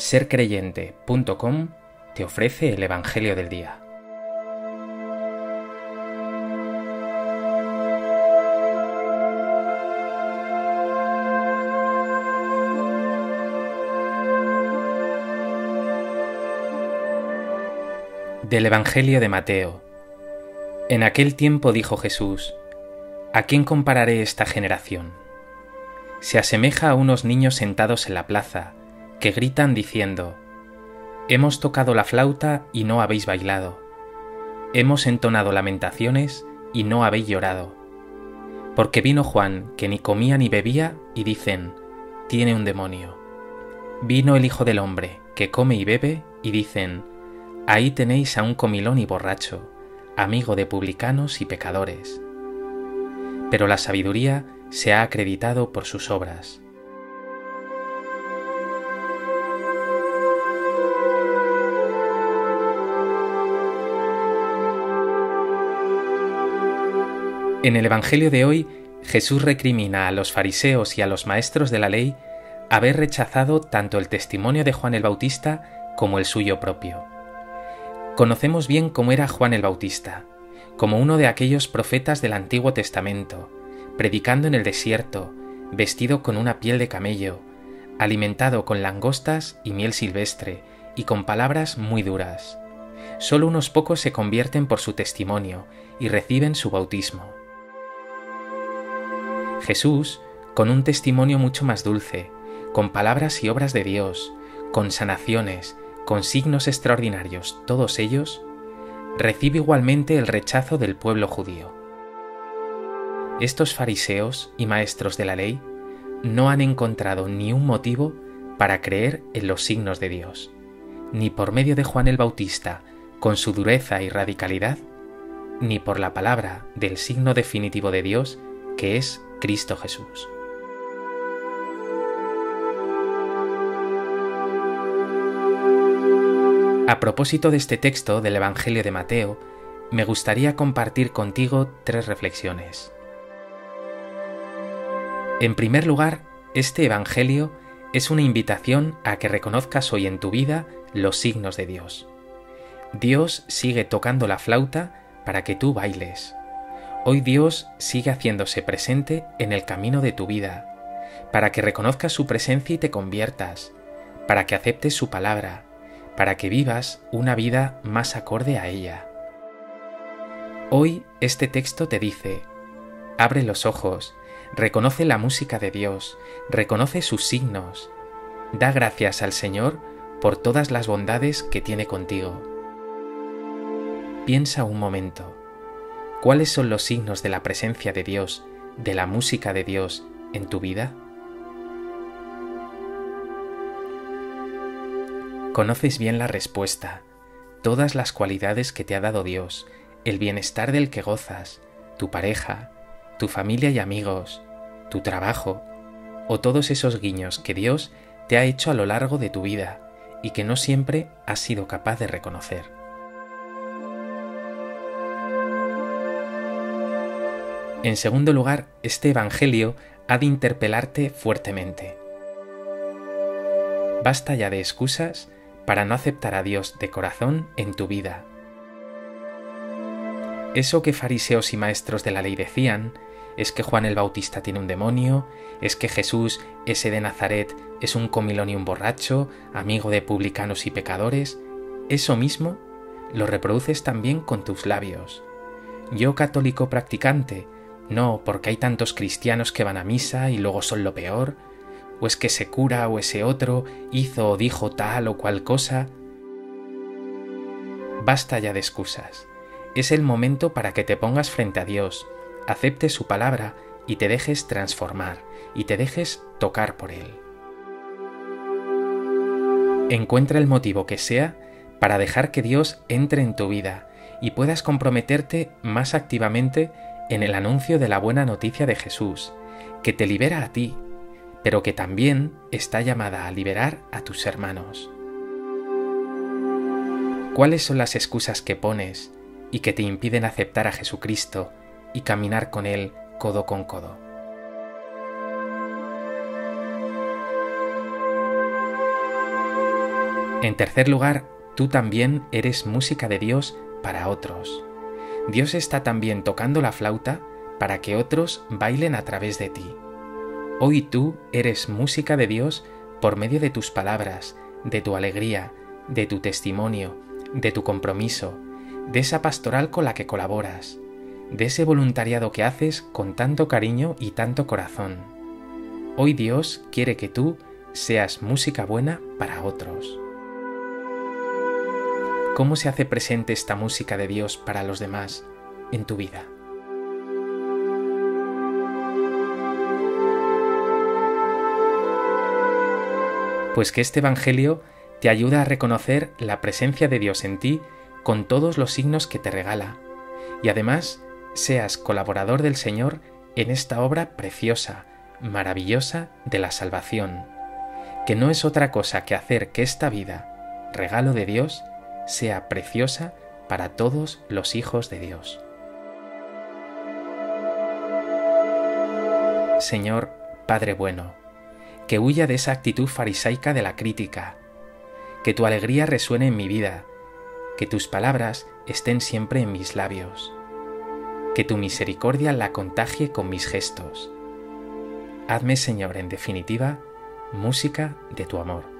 sercreyente.com te ofrece el Evangelio del Día. Del Evangelio de Mateo. En aquel tiempo dijo Jesús, ¿A quién compararé esta generación? Se asemeja a unos niños sentados en la plaza, que gritan diciendo, Hemos tocado la flauta y no habéis bailado. Hemos entonado lamentaciones y no habéis llorado. Porque vino Juan, que ni comía ni bebía, y dicen, Tiene un demonio. Vino el Hijo del Hombre, que come y bebe, y dicen, Ahí tenéis a un comilón y borracho, amigo de publicanos y pecadores. Pero la sabiduría se ha acreditado por sus obras. En el Evangelio de hoy, Jesús recrimina a los fariseos y a los maestros de la ley haber rechazado tanto el testimonio de Juan el Bautista como el suyo propio. Conocemos bien cómo era Juan el Bautista, como uno de aquellos profetas del Antiguo Testamento, predicando en el desierto, vestido con una piel de camello, alimentado con langostas y miel silvestre, y con palabras muy duras. Solo unos pocos se convierten por su testimonio y reciben su bautismo. Jesús, con un testimonio mucho más dulce, con palabras y obras de Dios, con sanaciones, con signos extraordinarios, todos ellos, recibe igualmente el rechazo del pueblo judío. Estos fariseos y maestros de la ley no han encontrado ni un motivo para creer en los signos de Dios, ni por medio de Juan el Bautista, con su dureza y radicalidad, ni por la palabra del signo definitivo de Dios, que es Cristo Jesús. A propósito de este texto del Evangelio de Mateo, me gustaría compartir contigo tres reflexiones. En primer lugar, este Evangelio es una invitación a que reconozcas hoy en tu vida los signos de Dios. Dios sigue tocando la flauta para que tú bailes. Hoy Dios sigue haciéndose presente en el camino de tu vida, para que reconozcas su presencia y te conviertas, para que aceptes su palabra, para que vivas una vida más acorde a ella. Hoy este texto te dice, abre los ojos, reconoce la música de Dios, reconoce sus signos, da gracias al Señor por todas las bondades que tiene contigo. Piensa un momento. ¿Cuáles son los signos de la presencia de Dios, de la música de Dios en tu vida? Conoces bien la respuesta, todas las cualidades que te ha dado Dios, el bienestar del que gozas, tu pareja, tu familia y amigos, tu trabajo, o todos esos guiños que Dios te ha hecho a lo largo de tu vida y que no siempre has sido capaz de reconocer. En segundo lugar, este Evangelio ha de interpelarte fuertemente. Basta ya de excusas para no aceptar a Dios de corazón en tu vida. Eso que fariseos y maestros de la ley decían es que Juan el Bautista tiene un demonio, es que Jesús, ese de Nazaret, es un comilón y un borracho, amigo de publicanos y pecadores, eso mismo lo reproduces también con tus labios. Yo católico practicante, no, porque hay tantos cristianos que van a misa y luego son lo peor, o es que ese cura o ese otro hizo o dijo tal o cual cosa. Basta ya de excusas. Es el momento para que te pongas frente a Dios, aceptes su palabra y te dejes transformar y te dejes tocar por Él. Encuentra el motivo que sea para dejar que Dios entre en tu vida y puedas comprometerte más activamente en el anuncio de la buena noticia de Jesús, que te libera a ti, pero que también está llamada a liberar a tus hermanos. ¿Cuáles son las excusas que pones y que te impiden aceptar a Jesucristo y caminar con Él codo con codo? En tercer lugar, tú también eres música de Dios para otros. Dios está también tocando la flauta para que otros bailen a través de ti. Hoy tú eres música de Dios por medio de tus palabras, de tu alegría, de tu testimonio, de tu compromiso, de esa pastoral con la que colaboras, de ese voluntariado que haces con tanto cariño y tanto corazón. Hoy Dios quiere que tú seas música buena para otros. ¿Cómo se hace presente esta música de Dios para los demás en tu vida? Pues que este Evangelio te ayuda a reconocer la presencia de Dios en ti con todos los signos que te regala, y además seas colaborador del Señor en esta obra preciosa, maravillosa de la salvación, que no es otra cosa que hacer que esta vida, regalo de Dios, sea preciosa para todos los hijos de Dios. Señor, Padre bueno, que huya de esa actitud farisaica de la crítica, que tu alegría resuene en mi vida, que tus palabras estén siempre en mis labios, que tu misericordia la contagie con mis gestos. Hazme, Señor, en definitiva, música de tu amor.